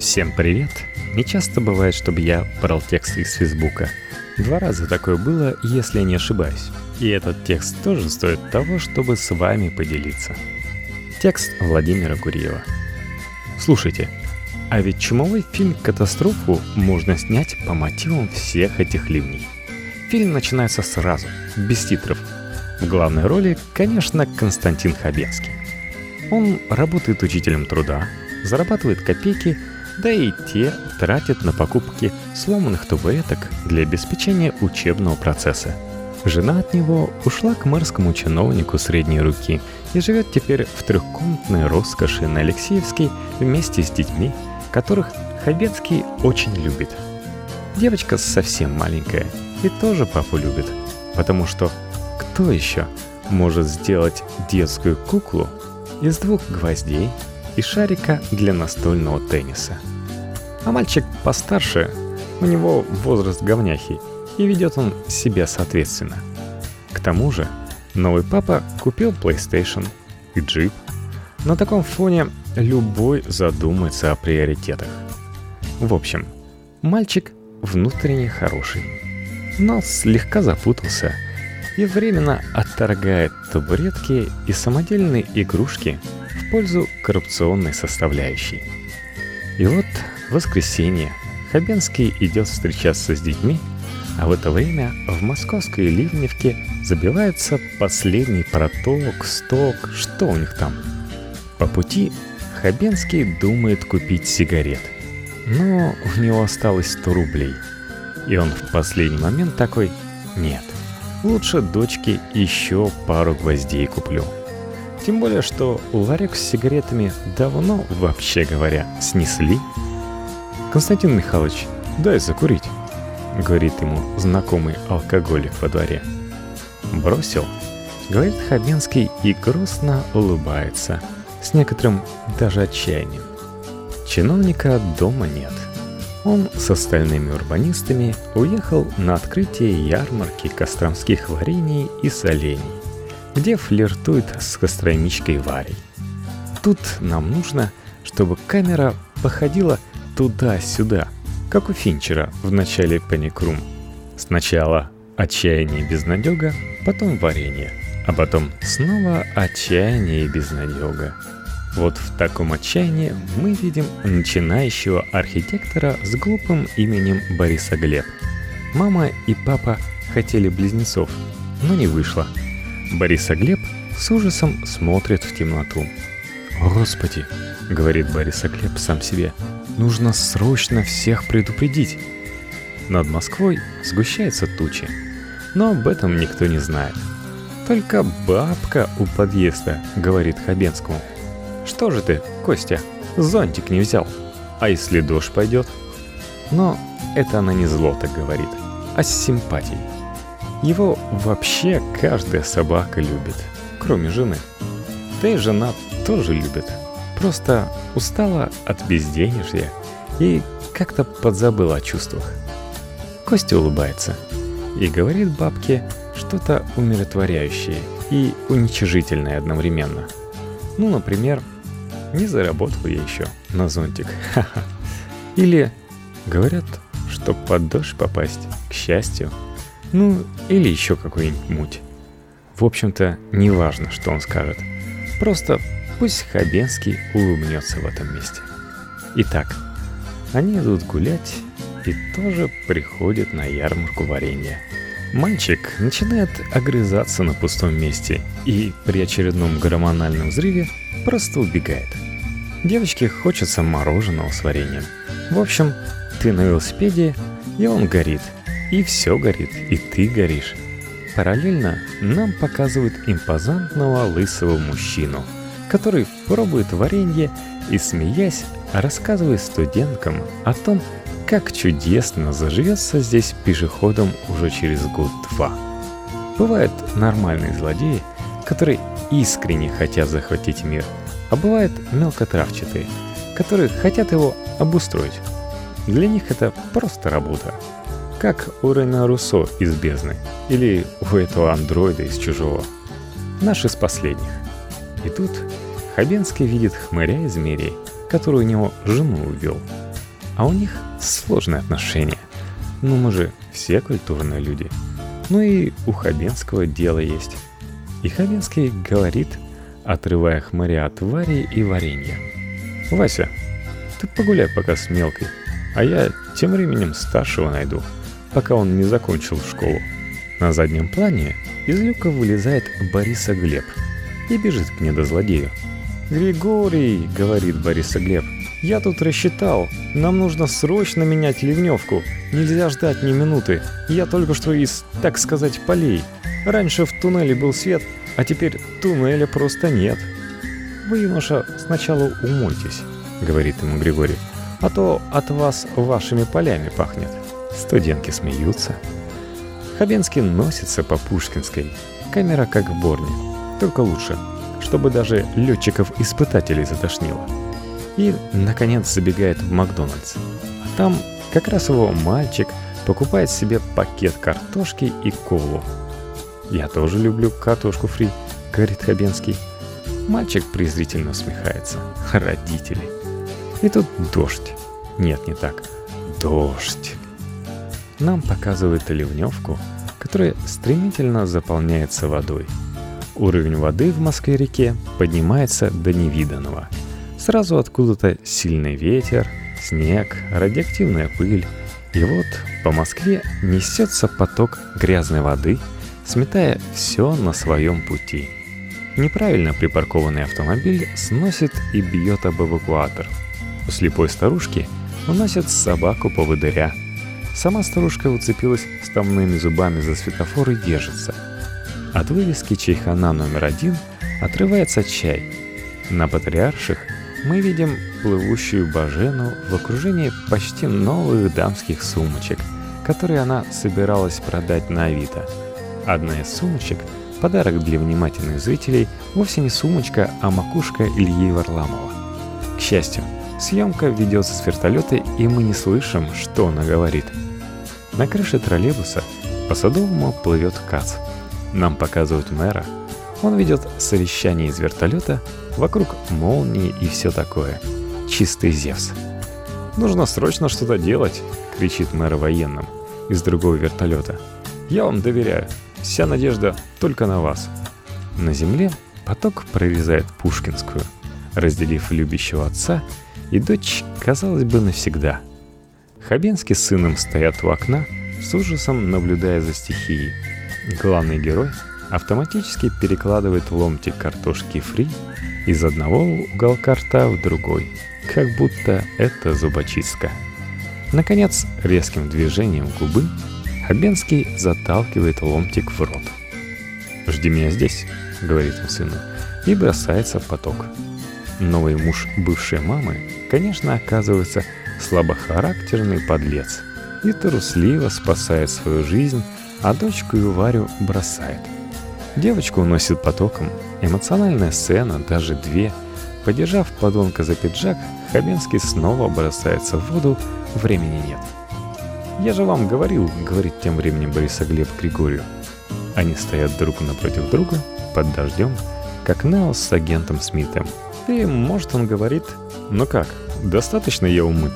Всем привет! Не часто бывает, чтобы я брал тексты из Фейсбука. Два раза такое было, если я не ошибаюсь. И этот текст тоже стоит того, чтобы с вами поделиться. Текст Владимира Гуриева. Слушайте, а ведь чумовой фильм «Катастрофу» можно снять по мотивам всех этих ливней. Фильм начинается сразу, без титров. В главной роли, конечно, Константин Хабенский. Он работает учителем труда, зарабатывает копейки – да и те тратят на покупки сломанных табуреток для обеспечения учебного процесса. Жена от него ушла к мэрскому чиновнику средней руки и живет теперь в трехкомнатной роскоши на Алексеевской вместе с детьми, которых Хабецкий очень любит. Девочка совсем маленькая и тоже папу любит, потому что кто еще может сделать детскую куклу из двух гвоздей и шарика для настольного тенниса? А мальчик постарше, у него возраст говняхи, и ведет он себя соответственно. К тому же, новый папа купил PlayStation и джип. На таком фоне любой задумается о приоритетах. В общем, мальчик внутренне хороший, но слегка запутался и временно отторгает табуретки и самодельные игрушки пользу коррупционной составляющей. И вот воскресенье. Хабенский идет встречаться с детьми, а в это время в московской Ливневке забивается последний проток, сток, что у них там. По пути Хабенский думает купить сигарет, но у него осталось 100 рублей. И он в последний момент такой «Нет, лучше дочке еще пару гвоздей куплю». Тем более, что ларек с сигаретами давно, вообще говоря, снесли – «Константин Михайлович, дай закурить», — говорит ему знакомый алкоголик во дворе. «Бросил», — говорит Хабенский и грустно улыбается, с некоторым даже отчаянием. Чиновника дома нет. Он с остальными урбанистами уехал на открытие ярмарки костромских варений и солений, где флиртует с гастрономичкой Варей. Тут нам нужно, чтобы камера походила туда-сюда, как у Финчера в начале Пеникрум. Сначала отчаяние и безнадега, потом варенье, а потом снова отчаяние и безнадега. Вот в таком отчаянии мы видим начинающего архитектора с глупым именем Бориса Глеб. Мама и папа хотели близнецов, но не вышло. Бориса Глеб с ужасом смотрит в темноту. «Господи!» — говорит Бориса Глеб сам себе — Нужно срочно всех предупредить. Над Москвой сгущаются тучи, но об этом никто не знает. Только бабка у подъезда говорит Хабенскому. «Что же ты, Костя, зонтик не взял? А если дождь пойдет?» Но это она не зло так говорит, а с симпатией. Его вообще каждая собака любит, кроме жены. Да и жена тоже любит – Просто устала от безденежья и как-то подзабыла о чувствах. Костя улыбается и говорит бабке что-то умиротворяющее и уничижительное одновременно. Ну, например, не заработал я еще на зонтик. Или говорят, что под дождь попасть, к счастью. Ну, или еще какой-нибудь муть. В общем-то, не важно, что он скажет. Просто Пусть Хабенский улыбнется в этом месте. Итак, они идут гулять и тоже приходят на ярмарку варенья. Мальчик начинает огрызаться на пустом месте и при очередном гормональном взрыве просто убегает. Девочке хочется мороженого с вареньем. В общем, ты на велосипеде, и он горит. И все горит, и ты горишь. Параллельно нам показывают импозантного лысого мужчину – который пробует варенье и, смеясь, рассказывает студенткам о том, как чудесно заживется здесь пешеходом уже через год-два. Бывают нормальные злодеи, которые искренне хотят захватить мир, а бывают мелкотравчатые, которые хотят его обустроить. Для них это просто работа. Как у Рена Руссо из «Бездны» или у этого андроида из «Чужого». Наш из последних. И тут Хабенский видит хмыря из мэрии, который у него жену увел. А у них сложные отношения. Ну, мы же все культурные люди. Ну и у Хабенского дело есть. И Хабенский говорит, отрывая хмыря от Вари и варенья. «Вася, ты погуляй пока с мелкой, а я тем временем старшего найду, пока он не закончил школу». На заднем плане из люка вылезает Бориса Глеб и бежит к недозлодею. «Григорий!» — говорит Бориса Глеб. «Я тут рассчитал. Нам нужно срочно менять ливневку. Нельзя ждать ни минуты. Я только что из, так сказать, полей. Раньше в туннеле был свет, а теперь туннеля просто нет». «Вы, юноша, сначала умойтесь», — говорит ему Григорий. «А то от вас вашими полями пахнет». Студентки смеются. Хабенский носится по Пушкинской. Камера как в Борне, только лучше — чтобы даже летчиков-испытателей затошнило. И, наконец, забегает в Макдональдс. А там как раз его мальчик покупает себе пакет картошки и колу. «Я тоже люблю картошку фри», — говорит Хабенский. Мальчик презрительно усмехается. Родители. И тут дождь. Нет, не так. Дождь. Нам показывают ливневку, которая стремительно заполняется водой — Уровень воды в Москве-реке поднимается до невиданного. Сразу откуда-то сильный ветер, снег, радиоактивная пыль. И вот по Москве несется поток грязной воды, сметая все на своем пути. Неправильно припаркованный автомобиль сносит и бьет об эвакуатор. У слепой старушки уносят собаку по поводыря. Сама старушка уцепилась стомными зубами за светофор и держится – от вывески чайхана номер один отрывается чай. На патриарших мы видим плывущую Бажену в окружении почти новых дамских сумочек, которые она собиралась продать на Авито. Одна из сумочек – подарок для внимательных зрителей – вовсе не сумочка, а макушка Ильи Варламова. К счастью, съемка ведется с вертолета, и мы не слышим, что она говорит. На крыше троллейбуса по Садовому плывет Кац – нам показывают мэра. Он ведет совещание из вертолета, вокруг молнии и все такое. Чистый Зевс. «Нужно срочно что-то делать!» — кричит мэр военным из другого вертолета. «Я вам доверяю. Вся надежда только на вас». На земле поток прорезает Пушкинскую, разделив любящего отца и дочь, казалось бы, навсегда. Хабенский с сыном стоят у окна, с ужасом наблюдая за стихией. Главный герой автоматически перекладывает ломтик картошки фри из одного уголка рта в другой, как будто это зубочистка. Наконец, резким движением губы Хабенский заталкивает ломтик в рот. «Жди меня здесь», — говорит он сыну, и бросается в поток. Новый муж бывшей мамы, конечно, оказывается слабохарактерный подлец и трусливо спасает свою жизнь а дочку и Варю бросает. Девочку уносит потоком. Эмоциональная сцена, даже две. Подержав подонка за пиджак, Хабенский снова бросается в воду, времени нет. «Я же вам говорил», — говорит тем временем Бориса Глеб Григорию. Они стоят друг напротив друга, под дождем, как Нео с агентом Смитом. И, может, он говорит, ну как, достаточно я умыт.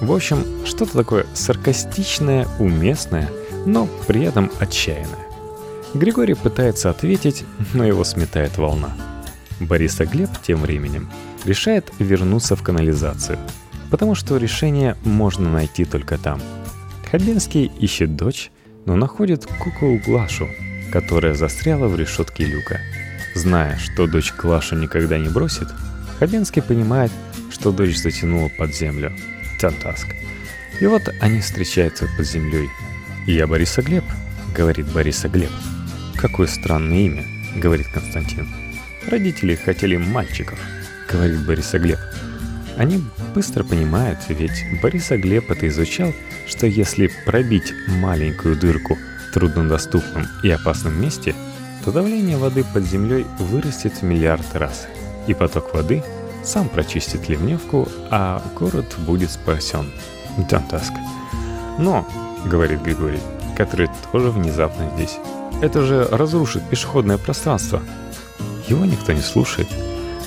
В общем, что-то такое саркастичное, уместное — но при этом отчаянная. Григорий пытается ответить, но его сметает волна. Бориса Глеб тем временем решает вернуться в канализацию, потому что решение можно найти только там. Хабенский ищет дочь, но находит куклу Глашу, которая застряла в решетке люка. Зная, что дочь Глашу никогда не бросит, Хабенский понимает, что дочь затянула под землю. Тантаск. И вот они встречаются под землей, «Я Бориса Глеб», — говорит Бориса Глеб. «Какое странное имя», — говорит Константин. «Родители хотели мальчиков», — говорит Бориса Глеб. Они быстро понимают, ведь Бориса Глеб это изучал, что если пробить маленькую дырку в труднодоступном и опасном месте, то давление воды под землей вырастет в миллиард раз, и поток воды сам прочистит ливневку, а город будет спасен. Дантаск. Но — говорит Григорий, который тоже внезапно здесь. «Это же разрушит пешеходное пространство». Его никто не слушает.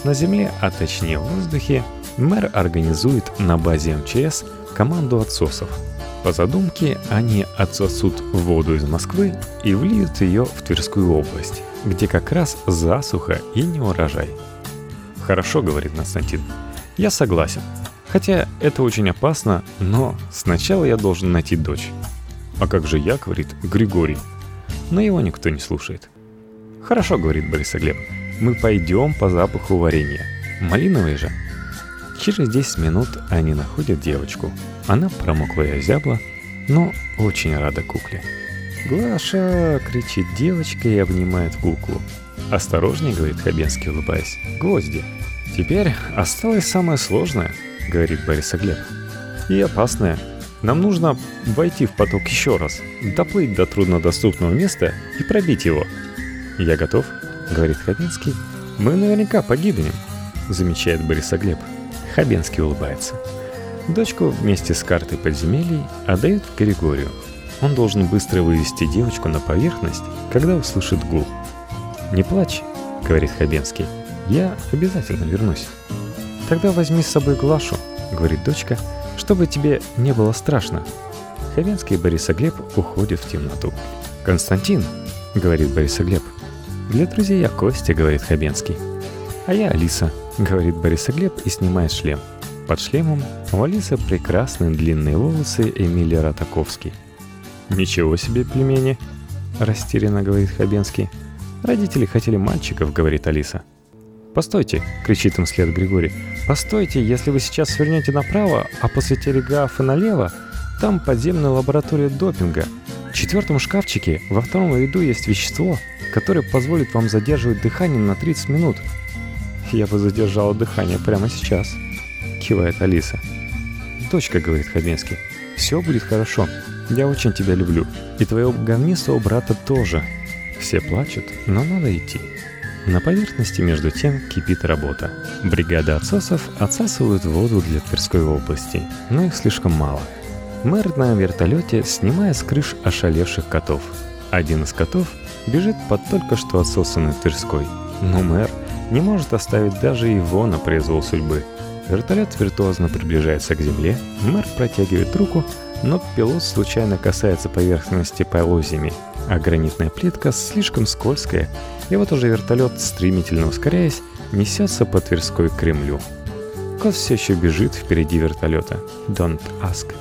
На земле, а точнее в воздухе, мэр организует на базе МЧС команду отсосов. По задумке, они отсосут воду из Москвы и влиют ее в Тверскую область, где как раз засуха и не урожай. «Хорошо», — говорит Константин. «Я согласен. Хотя это очень опасно, но сначала я должен найти дочь». «А как же я?» — говорит Григорий. Но его никто не слушает. «Хорошо», — говорит Борис Глеб. «Мы пойдем по запаху варенья. Малиновый же». Через 10 минут они находят девочку. Она промокла и озябла, но очень рада кукле. «Глаша!» — кричит девочка и обнимает куклу. «Осторожней», — говорит Хабенский, улыбаясь. «Гвозди». «Теперь осталось самое сложное», — говорит Борис Глеб. «И опасное. Нам нужно войти в поток еще раз, доплыть до труднодоступного места и пробить его». «Я готов», — говорит Хабенский. «Мы наверняка погибнем», — замечает Борис Глеб. Хабенский улыбается. Дочку вместе с картой подземелий отдают Григорию. Он должен быстро вывести девочку на поверхность, когда услышит гул. «Не плачь», — говорит Хабенский. «Я обязательно вернусь». «Тогда возьми с собой Глашу», — говорит дочка, — «чтобы тебе не было страшно». Хабенский и Борисоглеб уходят в темноту. «Константин», — говорит Борисоглеб. «Для друзей я Костя», — говорит Хабенский. «А я Алиса», — говорит Борисоглеб и снимает шлем. Под шлемом у Алисы прекрасные длинные волосы Эмилия Ратаковский. «Ничего себе племени!» — растерянно говорит Хабенский. «Родители хотели мальчиков», — говорит Алиса. «Постойте!» — кричит им след Григорий. «Постойте, если вы сейчас свернете направо, а после телеграфа налево, там подземная лаборатория допинга. В четвертом шкафчике во втором ряду есть вещество, которое позволит вам задерживать дыхание на 30 минут. Я бы задержала дыхание прямо сейчас», — кивает Алиса. «Дочка», — говорит Хабенский, — «все будет хорошо. Я очень тебя люблю. И твоего говнистого брата тоже. Все плачут, но надо идти». На поверхности между тем кипит работа. Бригада отсосов отсасывают воду для Тверской области, но их слишком мало. Мэр на вертолете снимает с крыш ошалевших котов. Один из котов бежит под только что отсосанной Тверской. Но мэр не может оставить даже его на произвол судьбы. Вертолет виртуозно приближается к земле, мэр протягивает руку, но пилот случайно касается поверхности полозьями, а гранитная плитка слишком скользкая, и вот уже вертолет, стремительно ускоряясь, несется по Тверской к Кремлю. Кот все еще бежит впереди вертолета. Don't ask.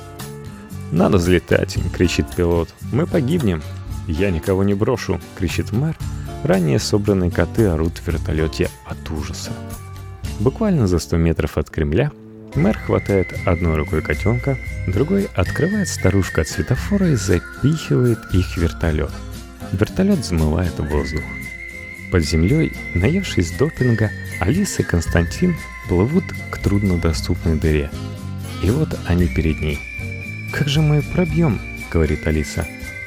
«Надо взлетать!» — кричит пилот. «Мы погибнем!» «Я никого не брошу!» — кричит мэр. Ранее собранные коты орут в вертолете от ужаса. Буквально за 100 метров от Кремля мэр хватает одной рукой котенка, другой открывает старушку от светофора и запихивает их в вертолет. Вертолет взмывает воздух. Под землей, наевшись допинга, Алиса и Константин плывут к труднодоступной дыре. И вот они перед ней. «Как же мы пробьем?» — говорит Алиса.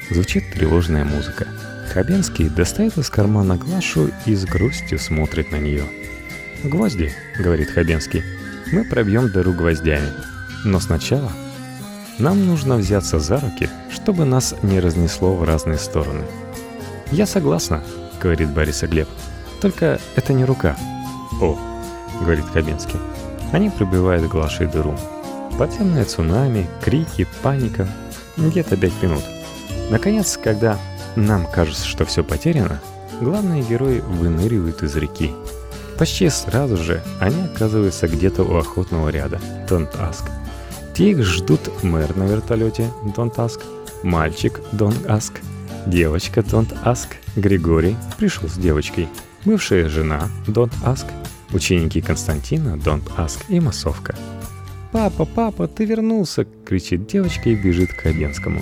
Звучит тревожная музыка. Хабенский достает из кармана Глашу и с грустью смотрит на нее. «Гвозди», — говорит Хабенский. «Мы пробьем дыру гвоздями. Но сначала нам нужно взяться за руки, чтобы нас не разнесло в разные стороны». «Я согласна», — говорит Борис Глеб. «Только это не рука». «О», — говорит Хабенский. Они пробивают Глашей дыру. Подземное цунами, крики, паника. Где-то пять минут. Наконец, когда нам кажется, что все потеряно, главные герои выныривают из реки. Почти сразу же они оказываются где-то у охотного ряда, Ask. Те их ждут мэр на вертолете, Ask, мальчик, Ask, девочка, Ask, Григорий пришел с девочкой, бывшая жена, Ask, ученики Константина, Ask и массовка. «Папа, папа, ты вернулся!» — кричит девочка и бежит к Хабенскому.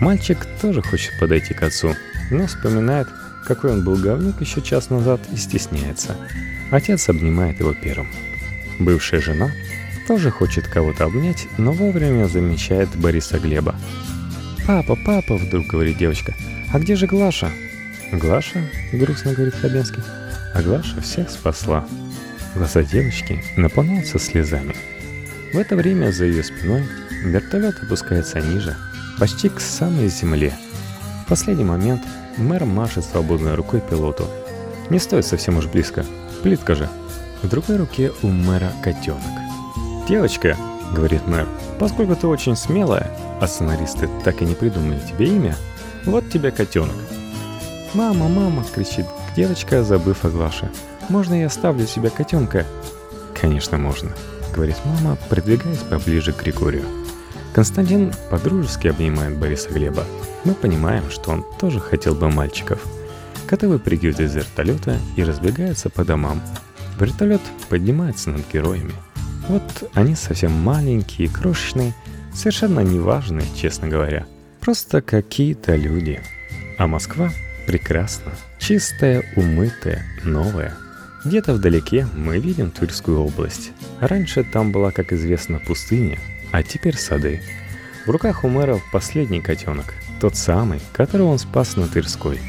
Мальчик тоже хочет подойти к отцу, но вспоминает, какой он был говнюк еще час назад и стесняется. Отец обнимает его первым. Бывшая жена тоже хочет кого-то обнять, но вовремя замечает Бориса Глеба. «Папа, папа!» — вдруг говорит девочка. «А где же Глаша?» «Глаша?» — грустно говорит Хабенский. А Глаша всех спасла. Глаза девочки наполняются слезами. В это время за ее спиной вертолет опускается ниже, почти к самой земле. В последний момент мэр машет свободной рукой пилоту. Не стоит совсем уж близко. Плитка же. В другой руке у мэра котенок. «Девочка!» говорит мэр, поскольку ты очень смелая, а сценаристы так и не придумали тебе имя, вот тебе котенок. «Мама, мама!» — кричит девочка, забыв о Глаше. «Можно я оставлю себе котенка?» «Конечно, можно», — говорит мама, придвигаясь поближе к Григорию. Константин подружески обнимает Бориса Глеба. Мы понимаем, что он тоже хотел бы мальчиков. Коты выпрыгивают из вертолета и разбегаются по домам. Вертолет поднимается над героями. Вот они совсем маленькие крошечные, совершенно неважные, честно говоря. Просто какие-то люди. А Москва прекрасна, чистая, умытая, новая. Где-то вдалеке мы видим Тверскую область. Раньше там была, как известно, пустыня, а теперь сады. В руках у мэра последний котенок, тот самый, которого он спас на Тверской.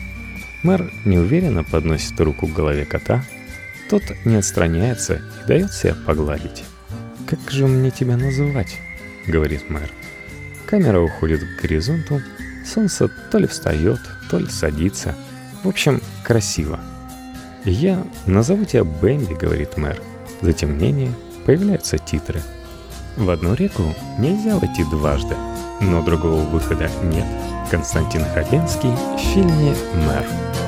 Мэр неуверенно подносит руку к голове кота. Тот не отстраняется и дает себя погладить. «Как же мне тебя называть?» — говорит мэр. Камера уходит к горизонту, солнце то ли встает, то ли садится. В общем, красиво. «Я назову тебя Бэмби», — говорит мэр. Затемнение, появляются титры — в одну реку нельзя войти дважды, но другого выхода нет. Константин Хабенский в фильме «Мэр».